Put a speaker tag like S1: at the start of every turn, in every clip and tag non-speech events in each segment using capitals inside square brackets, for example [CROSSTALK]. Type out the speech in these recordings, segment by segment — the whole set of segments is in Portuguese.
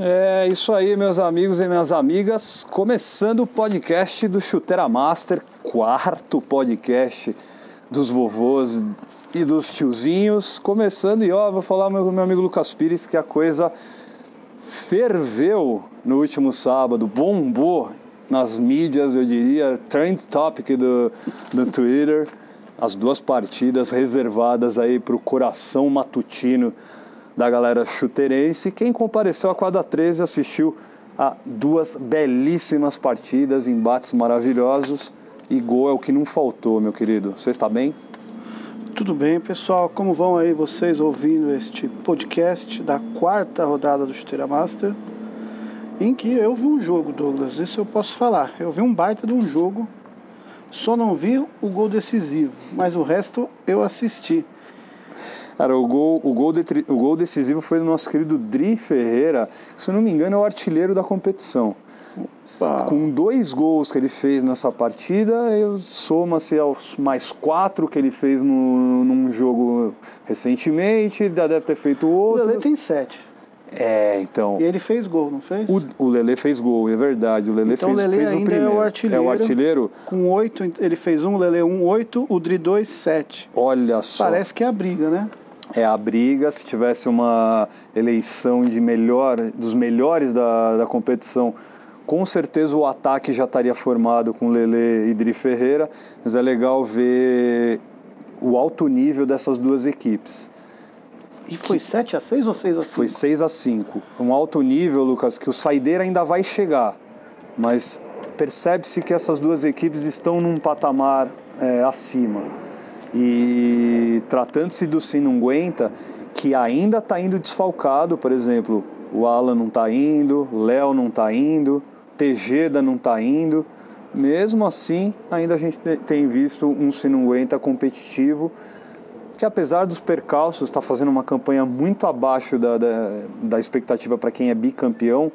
S1: É isso aí, meus amigos e minhas amigas. Começando o podcast do Chuteira Master, quarto podcast dos vovôs e dos tiozinhos. Começando, e ó, vou falar com meu amigo Lucas Pires que a coisa ferveu no último sábado, bombou nas mídias, eu diria, trend topic do, do Twitter. As duas partidas reservadas aí para o coração matutino da galera chuteirense. Quem compareceu à quadra 13 assistiu a duas belíssimas partidas, embates maravilhosos e gol é o que não faltou, meu querido. Você está bem?
S2: Tudo bem, pessoal. Como vão aí vocês ouvindo este podcast da quarta rodada do Chuteira Master? Em que eu vi um jogo, Douglas, isso eu posso falar. Eu vi um baita de um jogo, só não vi o gol decisivo, mas o resto eu assisti.
S1: Cara, o gol, o, gol de, o gol decisivo foi do nosso querido Dri Ferreira, que, se eu não me engano é o artilheiro da competição. Opa. Com dois gols que ele fez nessa partida, soma-se aos mais quatro que ele fez no, num jogo recentemente, ele já deve ter feito outro.
S2: O Lele tem sete.
S1: É, então.
S2: E ele fez gol, não fez?
S1: O, o Lele fez gol, é verdade. O Lele
S2: então,
S1: fez,
S2: o Lele
S1: fez
S2: ainda
S1: o primeiro.
S2: É o artilheiro.
S1: É o artilheiro.
S2: Com oito, ele fez um, o Lele um, oito, o Dri dois, sete.
S1: Olha só.
S2: Parece que é a briga, né?
S1: É a briga. Se tivesse uma eleição de melhor, dos melhores da, da competição, com certeza o ataque já estaria formado com Lele e Dri Ferreira, mas é legal ver o alto nível dessas duas equipes.
S2: E foi que 7 a 6 ou 6 a 5?
S1: Foi 6 a 5. Um alto nível, Lucas, que o Saideira ainda vai chegar, mas percebe-se que essas duas equipes estão num patamar é, acima. E tratando-se do Sinunguenta, que ainda está indo desfalcado, por exemplo, o Alan não está indo, Léo não está indo, Tejeda não está indo. Mesmo assim, ainda a gente tem visto um Sinunguenta competitivo que apesar dos percalços está fazendo uma campanha muito abaixo da, da, da expectativa para quem é bicampeão,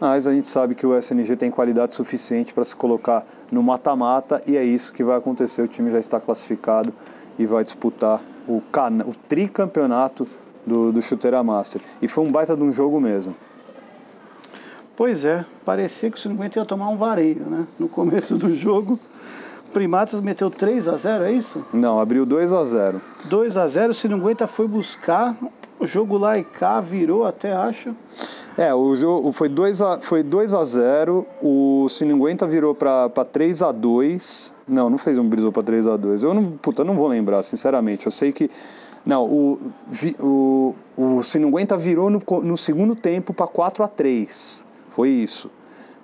S1: mas a gente sabe que o SNG tem qualidade suficiente para se colocar no mata-mata e é isso que vai acontecer. O time já está classificado e vai disputar o, can... o tricampeonato do, do Chuteira Master. E foi um baita de um jogo mesmo.
S2: Pois é, parecia que o 50 ia tomar um vareio, né? No começo do jogo. Primatas meteu 3 a 0 é isso?
S1: Não, abriu 2 a 0
S2: 2 a 0 o Sinunguenta foi buscar, o jogo lá e cá virou até, acho.
S1: É, o jogo foi 2 a, foi 2 a 0 o Sinunguenta virou para 3 a 2 Não, não fez um brisou para 3 a 2 Eu não, puta, não vou lembrar, sinceramente. Eu sei que. Não, o, o, o Sinunguenta virou no, no segundo tempo para 4 a 3 Foi isso.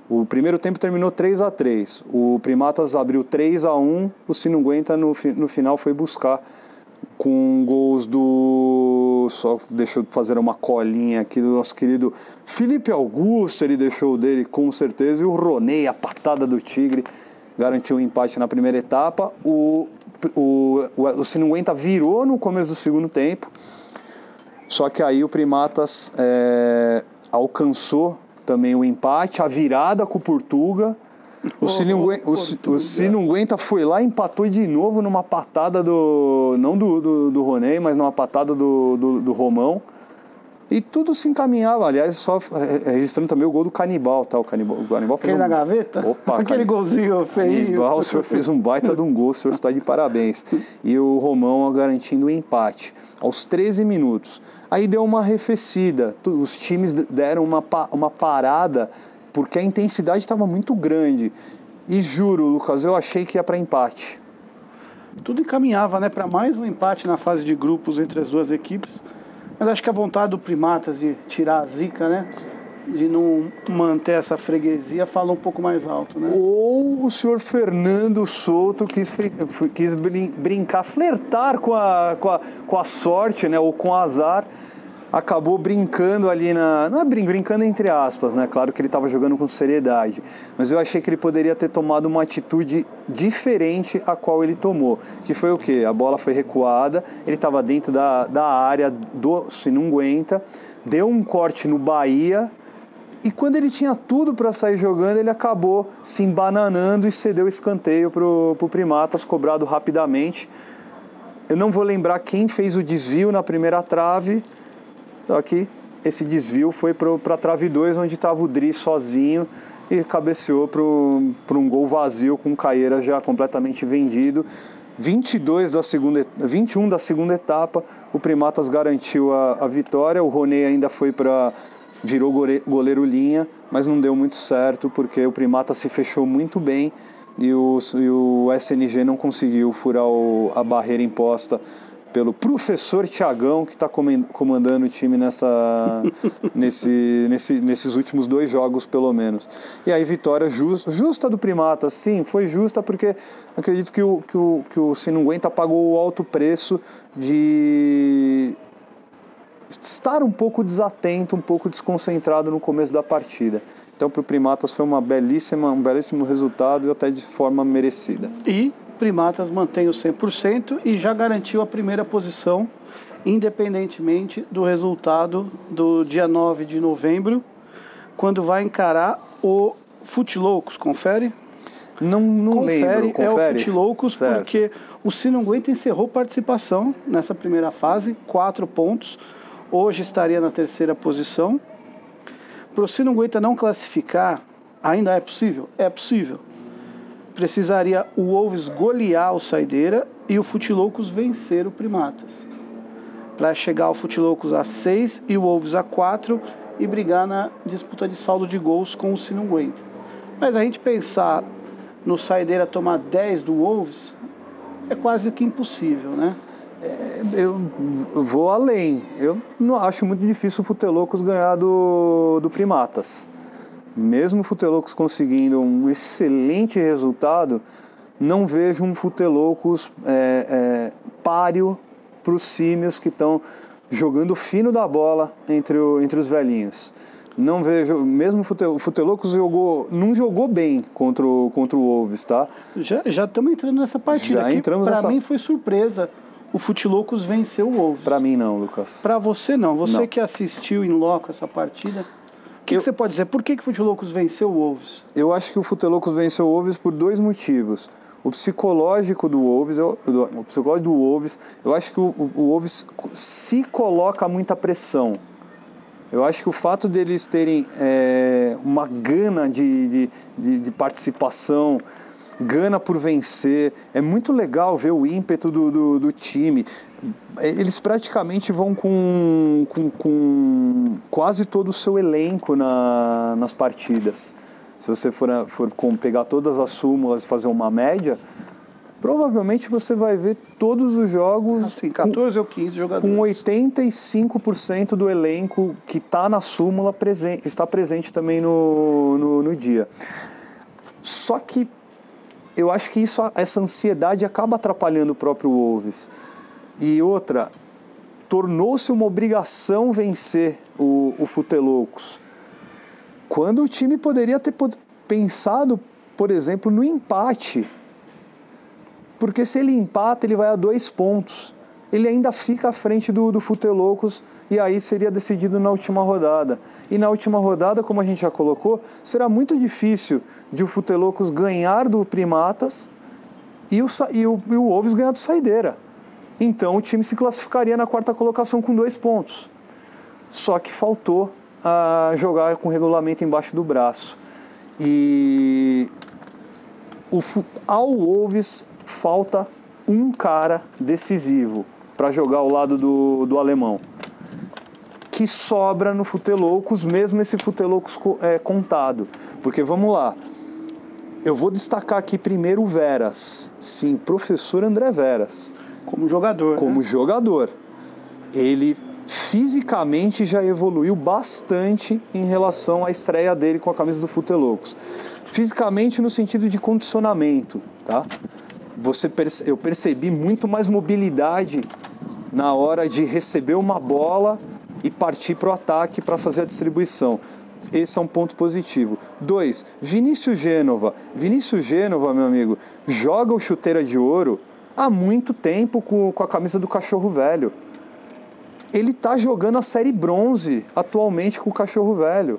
S1: O primeiro tempo terminou 3 a 3 O Primatas abriu 3 a 1 O Sinunguenta no, no final foi buscar com gols do. Só deixa eu fazer uma colinha aqui do nosso querido Felipe Augusto, ele deixou dele com certeza, e o Ronei, a patada do Tigre, garantiu o um empate na primeira etapa. O, o, o, o Sinunguenta virou no começo do segundo tempo, só que aí o Primatas é, alcançou também o empate, a virada com o Portuga. O, Sinunguenta, foi lá e empatou de novo numa patada do. Não do, do, do mas numa patada do, do, do Romão. E tudo se encaminhava, aliás, só registrando também o gol do Canibal, tá? O Canibal, o Canibal fez
S2: Aquele
S1: um...
S2: na gaveta?
S1: Opa,
S2: Aquele
S1: Canibal.
S2: golzinho feio.
S1: Canibal, o senhor fez um baita de um gol, o senhor está de parabéns. E o Romão garantindo o empate aos 13 minutos. Aí deu uma arrefecida, os times deram uma, uma parada porque a intensidade estava muito grande. E juro, Lucas, eu achei que ia para empate.
S2: Tudo encaminhava né, para mais um empate na fase de grupos entre as duas equipes. Mas acho que a vontade do Primatas de tirar a zica, né? De não manter essa freguesia, fala um pouco mais alto, né?
S1: Ou o senhor Fernando Souto quis, quis brincar, flertar com a, com, a, com a sorte, né? Ou com o azar acabou brincando ali na. Não é brincando entre aspas, né? Claro que ele estava jogando com seriedade. Mas eu achei que ele poderia ter tomado uma atitude diferente a qual ele tomou. Que foi o quê? A bola foi recuada, ele estava dentro da, da área do Sinunguenta, deu um corte no Bahia. E quando ele tinha tudo para sair jogando, ele acabou se embananando e cedeu o escanteio para o Primatas, cobrado rapidamente. Eu não vou lembrar quem fez o desvio na primeira trave, aqui. esse desvio foi para a trave 2, onde estava o Dri sozinho e cabeceou para um gol vazio com o Caeira já completamente vendido. 22 da segunda, 21 da segunda etapa, o Primatas garantiu a, a vitória, o Roney ainda foi para virou goleiro linha, mas não deu muito certo porque o Primata se fechou muito bem e o, e o SNG não conseguiu furar o, a barreira imposta pelo professor Tiagão, que está comandando o time nessa, [LAUGHS] nesse, nesse, nesses últimos dois jogos, pelo menos. E aí, vitória justa, justa do Primata, sim, foi justa porque acredito que o, que o, que o Sinunguenta pagou o alto preço de estar um pouco desatento, um pouco desconcentrado no começo da partida. Então, para o Primatas foi uma belíssima, um belíssimo resultado e até de forma merecida.
S2: E Primatas mantém o 100% e já garantiu a primeira posição, independentemente do resultado do dia 9 de novembro, quando vai encarar o Futilocos. Confere?
S1: Não, não confere, lembro. Confere,
S2: é o Futilocos porque o Sinunguenta encerrou participação nessa primeira fase, quatro pontos. Hoje estaria na terceira posição. Para o Sinunguenta não classificar, ainda é possível? É possível precisaria o Wolves golear o Saideira e o Futilocos vencer o Primatas. Para chegar ao Futilocos a 6 e o Wolves a 4 e brigar na disputa de saldo de gols com o Sinunguenta. Mas a gente pensar no Saideira tomar 10 do Wolves é quase que impossível, né?
S1: É, eu vou além. Eu não acho muito difícil o Futelocos ganhar do, do Primatas mesmo o Futelocos conseguindo um excelente resultado, não vejo um Futelocos é, é, páreo para os símios que estão jogando fino da bola entre, o, entre os velhinhos. Não vejo, mesmo o Futelocos jogou, não jogou bem contra o, contra o Wolves, tá?
S2: Já estamos entrando nessa partida. Já entramos Para nessa... mim foi surpresa. O Futilocos venceu o Wolves.
S1: Para mim não, Lucas.
S2: Para você não. Você não. que assistiu em loco essa partida, que, eu, que você pode dizer? Por que, que o Futelocos venceu o Wolves?
S1: Eu acho que o Futelocos venceu o Wolves por dois motivos. O psicológico do Wolves, eu, o psicológico do Wolves, eu acho que o, o Wolves se coloca muita pressão. Eu acho que o fato deles terem é, uma gana de, de, de, de participação, gana por vencer. É muito legal ver o ímpeto do, do, do time. Eles praticamente vão com, com, com, quase todo o seu elenco na, nas partidas. Se você for, for pegar todas as súmulas e fazer uma média, provavelmente você vai ver todos os jogos.
S2: Assim, 14 com, ou 15 jogadores.
S1: Com 85% do elenco que está na súmula presente, está presente também no, no, no dia. Só que eu acho que isso, essa ansiedade acaba atrapalhando o próprio Wolves. E outra, tornou-se uma obrigação vencer o, o Futelocos. Quando o time poderia ter pensado, por exemplo, no empate. Porque se ele empata, ele vai a dois pontos. Ele ainda fica à frente do, do Futelocos e aí seria decidido na última rodada. E na última rodada, como a gente já colocou, será muito difícil de o Futelocos ganhar do Primatas e o, e o, e o Wolves ganhar do Saideira. Então o time se classificaria na quarta colocação com dois pontos. Só que faltou a uh, jogar com regulamento embaixo do braço. E o, ao Wolves falta um cara decisivo para jogar ao lado do, do alemão que sobra no Futelocos, mesmo esse Futelocos é, contado. Porque vamos lá, eu vou destacar aqui primeiro o Veras. Sim, professor André Veras.
S2: Como jogador.
S1: Como
S2: né?
S1: jogador. Ele fisicamente já evoluiu bastante em relação à estreia dele com a camisa do Futelocos. Fisicamente no sentido de condicionamento, tá? Você perce eu percebi muito mais mobilidade na hora de receber uma bola e partir para o ataque para fazer a distribuição. Esse é um ponto positivo. Dois, Vinícius Gênova. Vinícius Gênova, meu amigo, joga o chuteira de ouro há muito tempo com, com a camisa do cachorro velho. Ele está jogando a série bronze atualmente com o cachorro velho.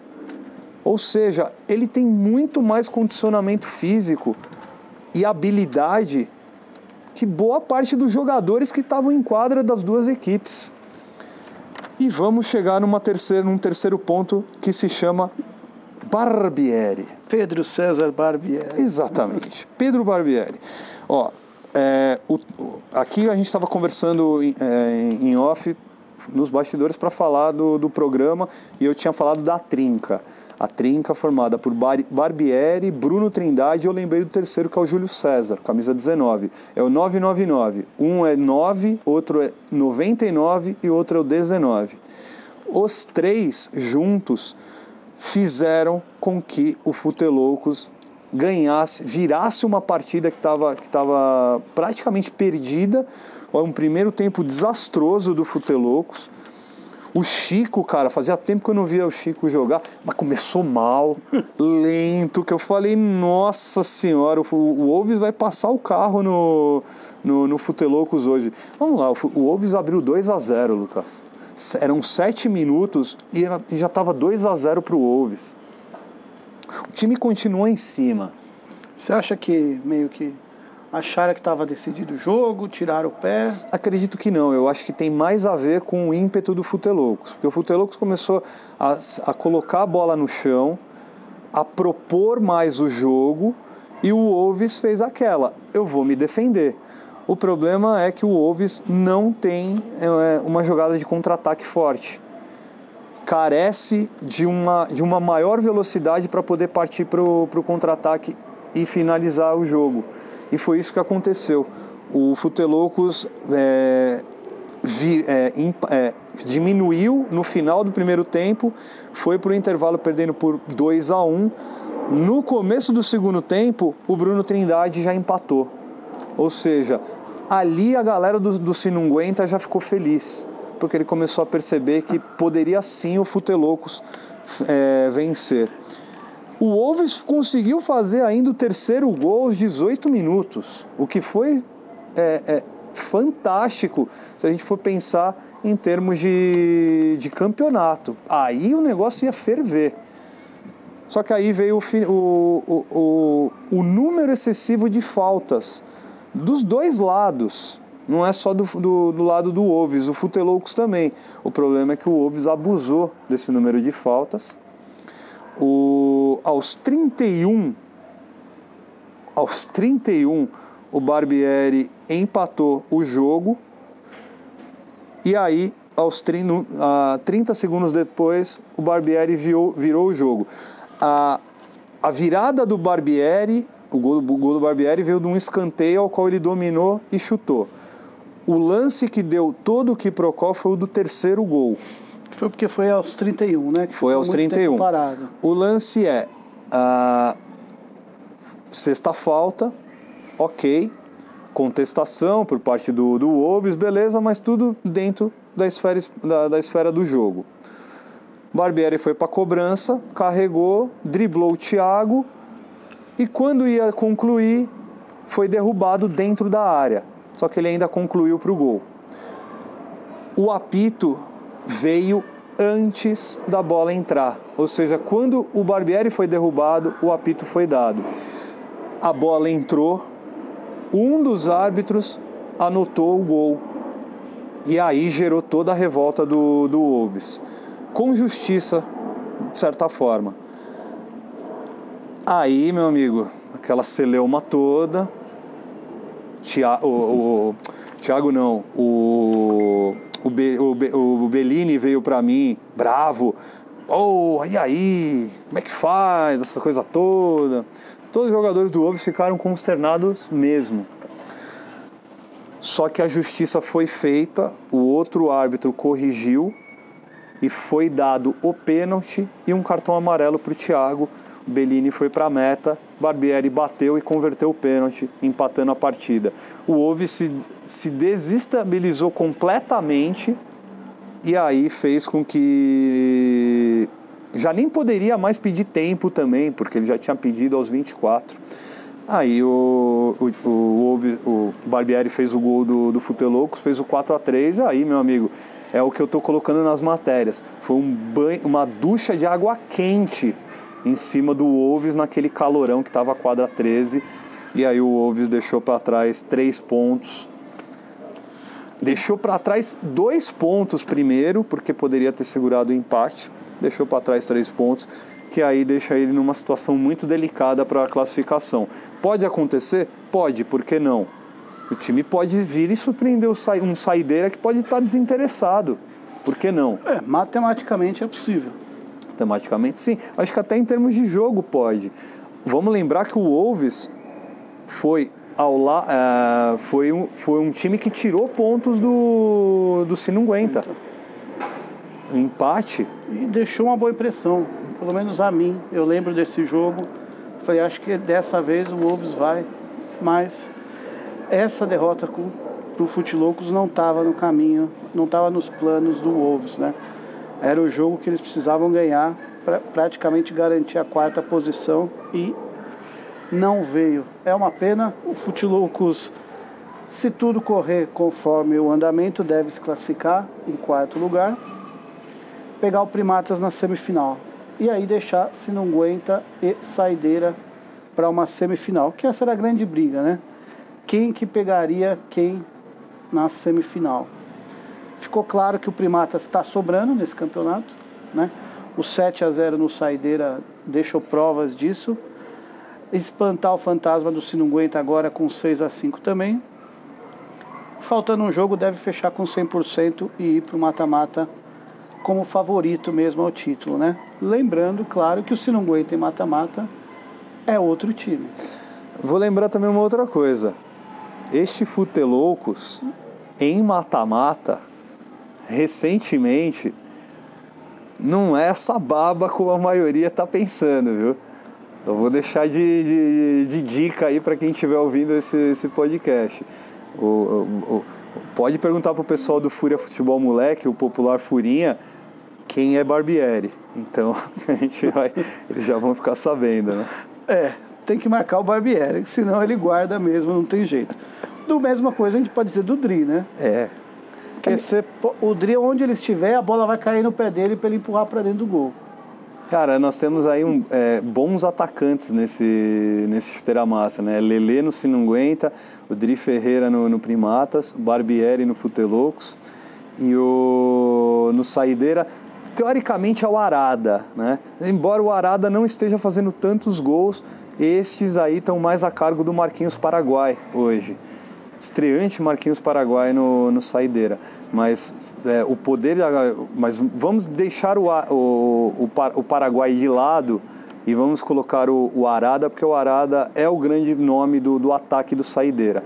S1: Ou seja, ele tem muito mais condicionamento físico e habilidade que boa parte dos jogadores que estavam em quadra das duas equipes. E vamos chegar numa terceira, num terceiro ponto que se chama Barbieri.
S2: Pedro César Barbieri.
S1: Exatamente, Pedro Barbieri. Ó, é, o, aqui a gente estava conversando em, é, em off nos bastidores para falar do, do programa e eu tinha falado da trinca. A trinca formada por Bar Barbieri, Bruno Trindade eu lembrei do terceiro que é o Júlio César, camisa 19. É o 999. Um é 9, outro é 99 e outro é o 19. Os três juntos fizeram com que o Futeloucos ganhasse, virasse uma partida que estava que tava praticamente perdida. Um primeiro tempo desastroso do Futeloucos. O Chico, cara, fazia tempo que eu não via o Chico jogar, mas começou mal, lento, que eu falei, nossa senhora, o, Wolves vai passar o carro no, no, no Futeloucos hoje. Vamos lá, o, Wolves abriu 2 a 0 Lucas. Eram sete minutos e, já estava 2 a 0 para o Wolves. O time continuou em cima.
S2: Você acha que meio que acharam que estava decidido o jogo, tiraram o pé?
S1: Acredito que não. Eu acho que tem mais a ver com o ímpeto do Futelocos. Porque o Futelocos começou a, a colocar a bola no chão, a propor mais o jogo e o Wolves fez aquela. Eu vou me defender. O problema é que o Wolves não tem é, uma jogada de contra-ataque forte carece de uma, de uma maior velocidade para poder partir para o contra-ataque e finalizar o jogo. E foi isso que aconteceu. O Futelocos é, vi, é, é, diminuiu no final do primeiro tempo, foi para o intervalo perdendo por 2 a 1 um. No começo do segundo tempo, o Bruno Trindade já empatou. Ou seja, ali a galera do, do Sinunguenta já ficou feliz porque ele começou a perceber que poderia sim o Futelocos é, vencer. O Wolves conseguiu fazer ainda o terceiro gol aos 18 minutos, o que foi é, é, fantástico se a gente for pensar em termos de, de campeonato. Aí o negócio ia ferver. Só que aí veio o, o, o, o número excessivo de faltas dos dois lados não é só do, do, do lado do Wolves, o Futeloucos também. O problema é que o Wolves abusou desse número de faltas. O, aos 31, aos 31, o Barbieri empatou o jogo. E aí, aos 30, uh, 30 segundos depois, o Barbieri virou, virou o jogo. A, a virada do Barbieri, o gol, o gol do Barbieri veio de um escanteio ao qual ele dominou e chutou. O lance que deu todo o que foi o do terceiro gol.
S2: Foi porque foi aos 31, né?
S1: Que foi aos 31. O lance é sexta falta, ok, contestação por parte do, do Wolves, beleza, mas tudo dentro da esfera, da, da esfera do jogo. Barbieri foi para cobrança, carregou, driblou o Thiago e quando ia concluir, foi derrubado dentro da área só que ele ainda concluiu para o gol. O apito veio antes da bola entrar, ou seja, quando o Barbieri foi derrubado, o apito foi dado. A bola entrou, um dos árbitros anotou o gol e aí gerou toda a revolta do, do Wolves, com justiça, de certa forma. Aí, meu amigo, aquela celeuma toda, Tiago, o, o, Thiago não, o, o, Be, o, Be, o Bellini veio para mim bravo, oh, e aí, como é que faz, essa coisa toda. Todos os jogadores do Wolves ficaram consternados mesmo. Só que a justiça foi feita, o outro árbitro corrigiu e foi dado o pênalti e um cartão amarelo para o Thiago Bellini foi para a meta, Barbieri bateu e converteu o pênalti, empatando a partida. O Wolves se, se desestabilizou completamente e aí fez com que já nem poderia mais pedir tempo também, porque ele já tinha pedido aos 24. Aí o, o, o, o Barbieri fez o gol do, do Futelocos, fez o 4 a 3 aí, meu amigo, é o que eu estou colocando nas matérias. Foi um banho, uma ducha de água quente em cima do Wolves naquele calorão que estava a quadra 13. E aí o Wolves deixou para trás três pontos. Deixou para trás dois pontos primeiro, porque poderia ter segurado o empate. Deixou para trás três pontos, que aí deixa ele numa situação muito delicada para a classificação. Pode acontecer? Pode, por que não? O time pode vir e surpreender um saideira que pode estar desinteressado. Por que não?
S2: É, matematicamente é possível.
S1: Matematicamente sim. Acho que até em termos de jogo pode. Vamos lembrar que o Wolves foi ao la, uh, foi, um, foi um time que tirou pontos do, do Sinunguenta. Um empate.
S2: E deixou uma boa impressão, pelo menos a mim. Eu lembro desse jogo. Falei, acho que dessa vez o Wolves vai, mas essa derrota para o Fute Loucos não estava no caminho, não estava nos planos do Wolves, né? Era o jogo que eles precisavam ganhar para praticamente garantir a quarta posição e não veio. É uma pena. O Fute Loucos, se tudo correr conforme o andamento, deve se classificar em quarto lugar, pegar o Primatas na semifinal e aí deixar se não aguenta e Saideira para uma semifinal, que essa era a grande briga, né? quem que pegaria quem na semifinal. Ficou claro que o Primatas está sobrando nesse campeonato, né? O 7 a 0 no Saideira deixou provas disso. Espantar o fantasma do Sinunguenta agora com 6 a 5 também. Faltando um jogo, deve fechar com 100% e ir para o mata-mata como favorito mesmo ao título, né? Lembrando, claro, que o Sinunguenta em mata-mata é outro time.
S1: Vou lembrar também uma outra coisa. Este Futeloucos, em mata-mata, recentemente, não é essa baba como a maioria está pensando, viu? Eu vou deixar de, de, de dica aí para quem estiver ouvindo esse, esse podcast. O, o, o, pode perguntar pro pessoal do Fúria Futebol Moleque, o popular Furinha, quem é Barbieri. Então [LAUGHS] a gente vai, eles já vão ficar sabendo, né?
S2: É, tem que marcar o Barbieri, senão ele guarda mesmo, não tem jeito. Do mesma coisa a gente pode dizer do Dri, né?
S1: É.
S2: Porque você, o Dri, onde ele estiver, a bola vai cair no pé dele para ele empurrar para dentro do gol.
S1: Cara, nós temos aí um, é, bons atacantes nesse, nesse chuteira massa, né? Lele no Sinunguenta, o Dri Ferreira no, no Primatas, o Barbieri no Futelocos e o no Saideira, teoricamente é o Arada, né? Embora o Arada não esteja fazendo tantos gols, estes aí estão mais a cargo do Marquinhos Paraguai hoje. Estreante Marquinhos Paraguai no, no Saideira. Mas é, o poder. Mas vamos deixar o, o, o, Paraguai de lado e vamos colocar o, o, Arada, porque o Arada é o grande nome do, do ataque do Saideira.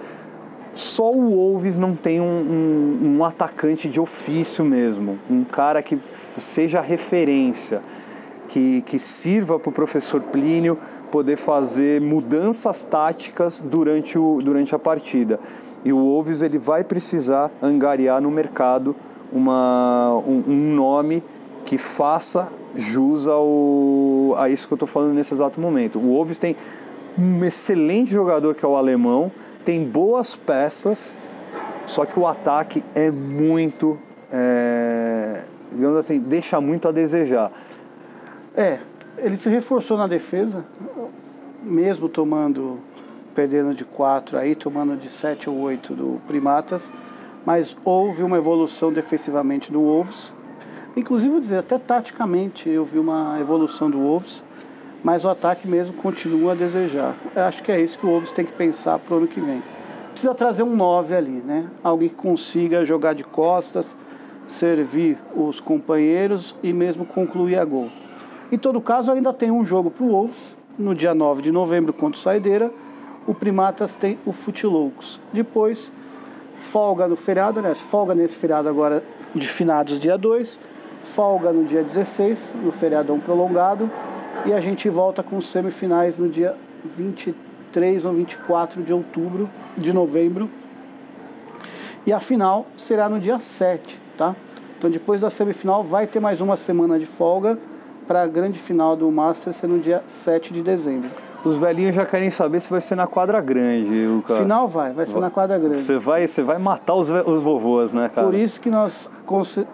S1: Só o Wolves não tem um, um, um atacante de ofício mesmo, um cara que seja referência, que, que sirva para o professor Plínio poder fazer mudanças táticas durante, o, durante a partida. E o Wolves ele vai precisar angariar no mercado uma, um, um nome que faça jus ao, a isso que eu estou falando nesse exato momento. O Wolves tem um excelente jogador que é o alemão, tem boas peças, só que o ataque é muito, é, digamos assim, deixa muito a desejar.
S2: É, ele se reforçou na defesa, mesmo tomando, perdendo de 4 aí, tomando de 7 ou 8 do Primatas, mas houve uma evolução defensivamente do Wolves. Inclusive, vou dizer, até taticamente eu vi uma evolução do Wolves, mas o ataque mesmo continua a desejar. Eu acho que é isso que o Wolves tem que pensar para o ano que vem. Precisa trazer um 9 ali, né? Alguém que consiga jogar de costas, servir os companheiros e mesmo concluir a gol. Em todo caso, ainda tem um jogo para o Wolves, no dia 9 de novembro contra o Saideira. O Primatas tem o Futilocos. Depois, folga no feriado, né? Folga nesse feriado agora de finados dia 2. Folga no dia 16, no feriadão prolongado. E a gente volta com semifinais no dia 23 ou 24 de outubro, de novembro. E a final será no dia 7, tá? Então depois da semifinal vai ter mais uma semana de folga para a grande final do Master ser no dia 7 de dezembro.
S1: Os velhinhos já querem saber se vai ser na quadra grande, Lucas.
S2: Final vai, vai ser na quadra grande.
S1: Você vai, você vai matar os, os vovôs, né, cara?
S2: Por isso que nós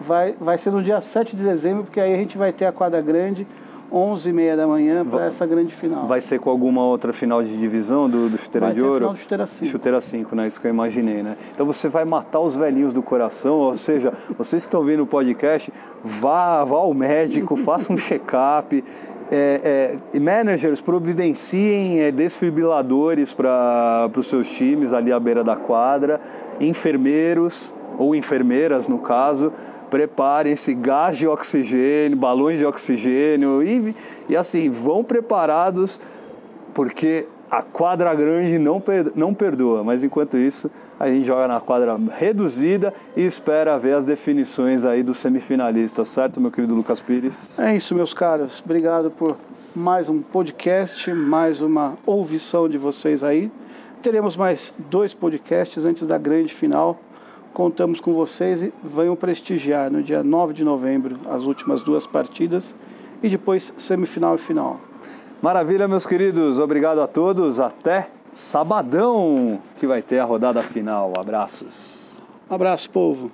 S2: vai, vai ser no dia 7 de dezembro, porque aí a gente vai ter a quadra grande, 11h30 da manhã para essa grande final.
S1: Vai ser com alguma outra final de divisão do, do Chuteira
S2: vai
S1: de Ouro?
S2: final do Chuteira 5.
S1: Chuteira 5, né? Isso que eu imaginei, né? Então você vai matar os velhinhos do coração, ou seja, vocês que estão vendo o podcast, vá, vá ao médico, [LAUGHS] faça um check-up. É, é, managers providenciem é, desfibriladores para os seus times ali à beira da quadra, enfermeiros ou enfermeiras no caso, preparem-se gás de oxigênio, balões de oxigênio e, e assim, vão preparados porque a quadra grande não, não perdoa, mas enquanto isso a gente joga na quadra reduzida e espera ver as definições aí dos semifinalistas, certo, meu querido Lucas Pires?
S2: É isso, meus caros. Obrigado por mais um podcast, mais uma ouvição de vocês aí. Teremos mais dois podcasts antes da grande final. Contamos com vocês e venham prestigiar no dia 9 de novembro as últimas duas partidas e depois semifinal e final.
S1: Maravilha, meus queridos. Obrigado a todos. Até sabadão que vai ter a rodada final. Abraços.
S2: Abraço, povo.